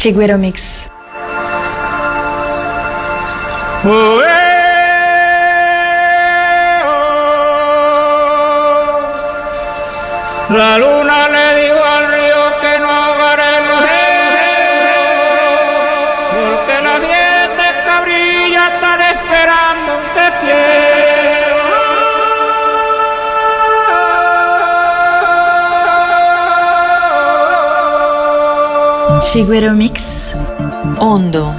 Chiguero Mix. Oh, hey. La luna le Shiguero Mix Ondo.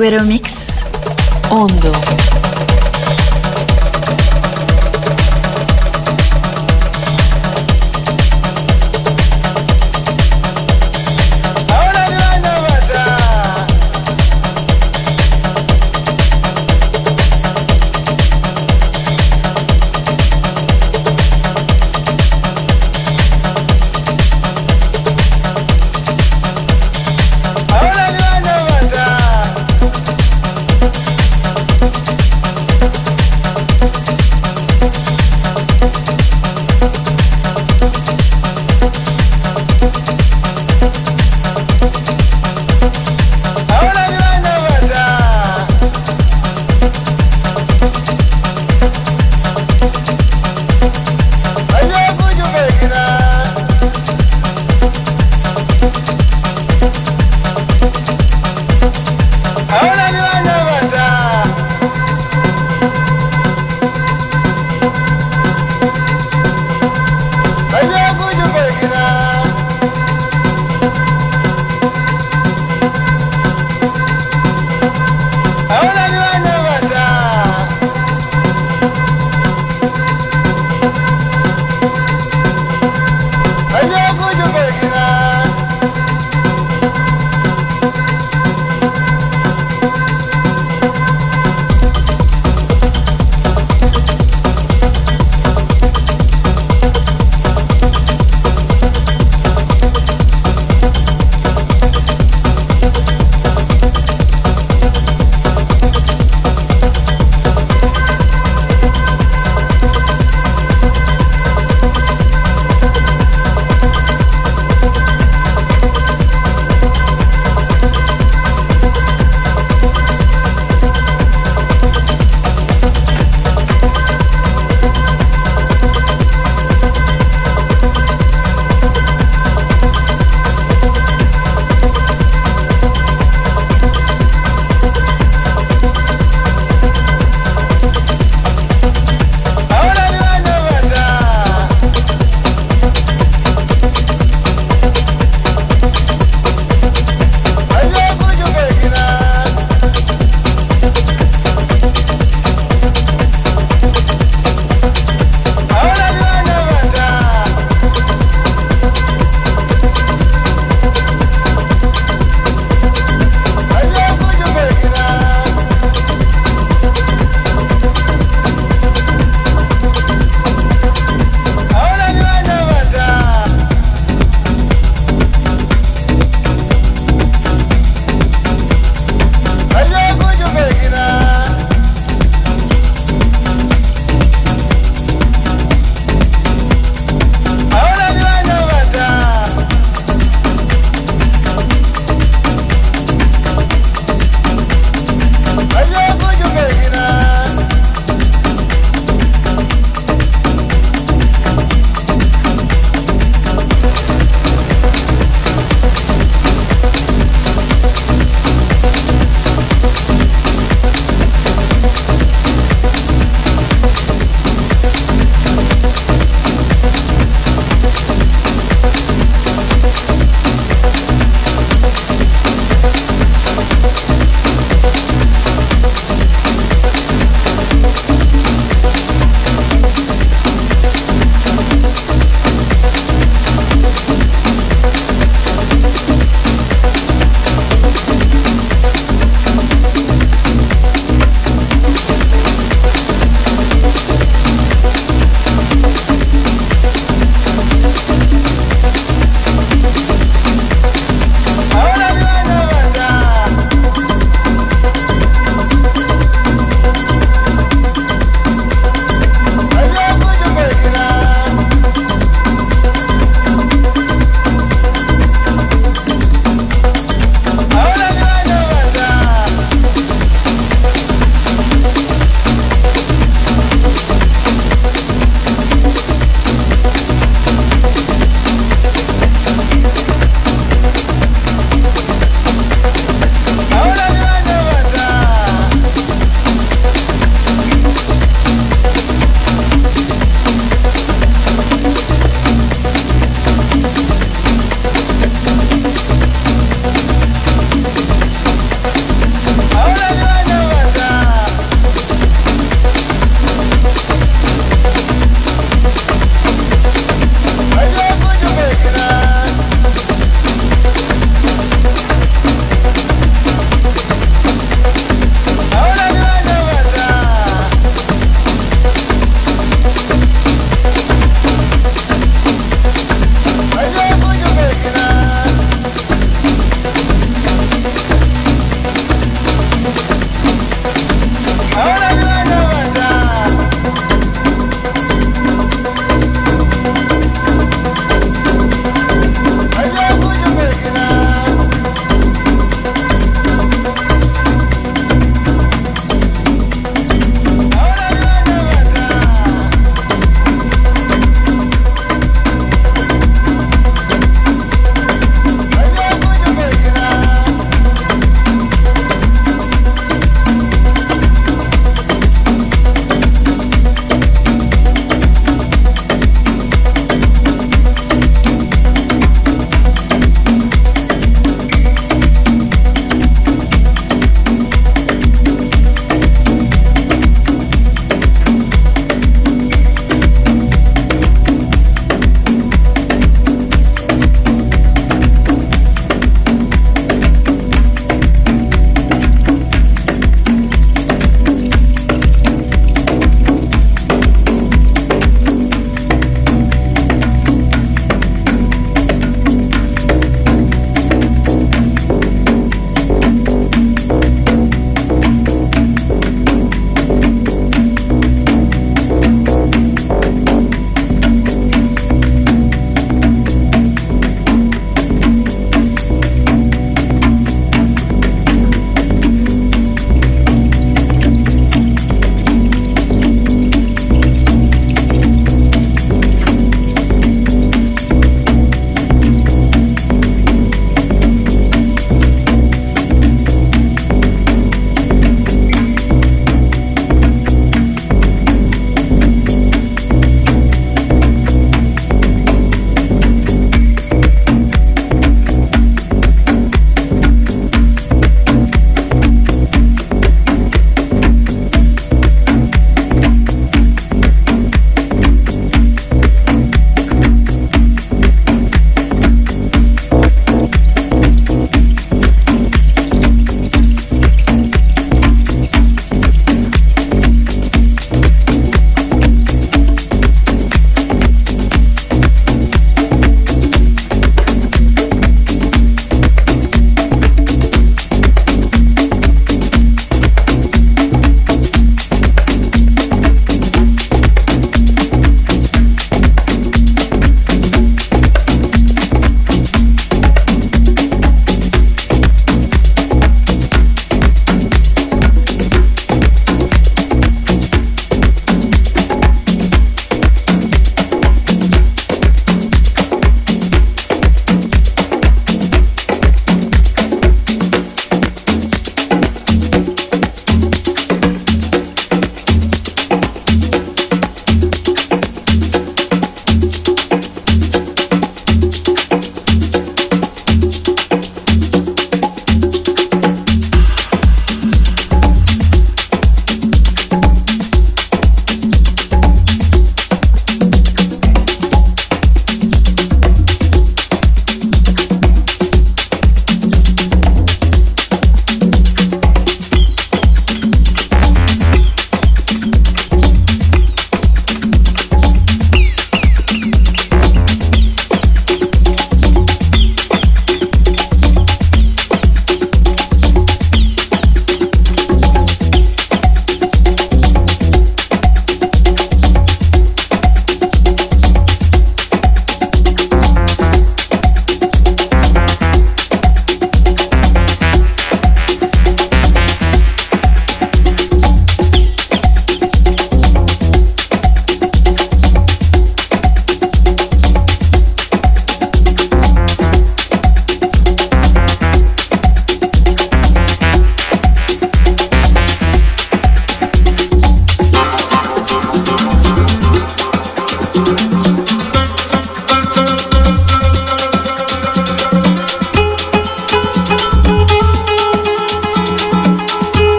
Chiguero Mix Hondo.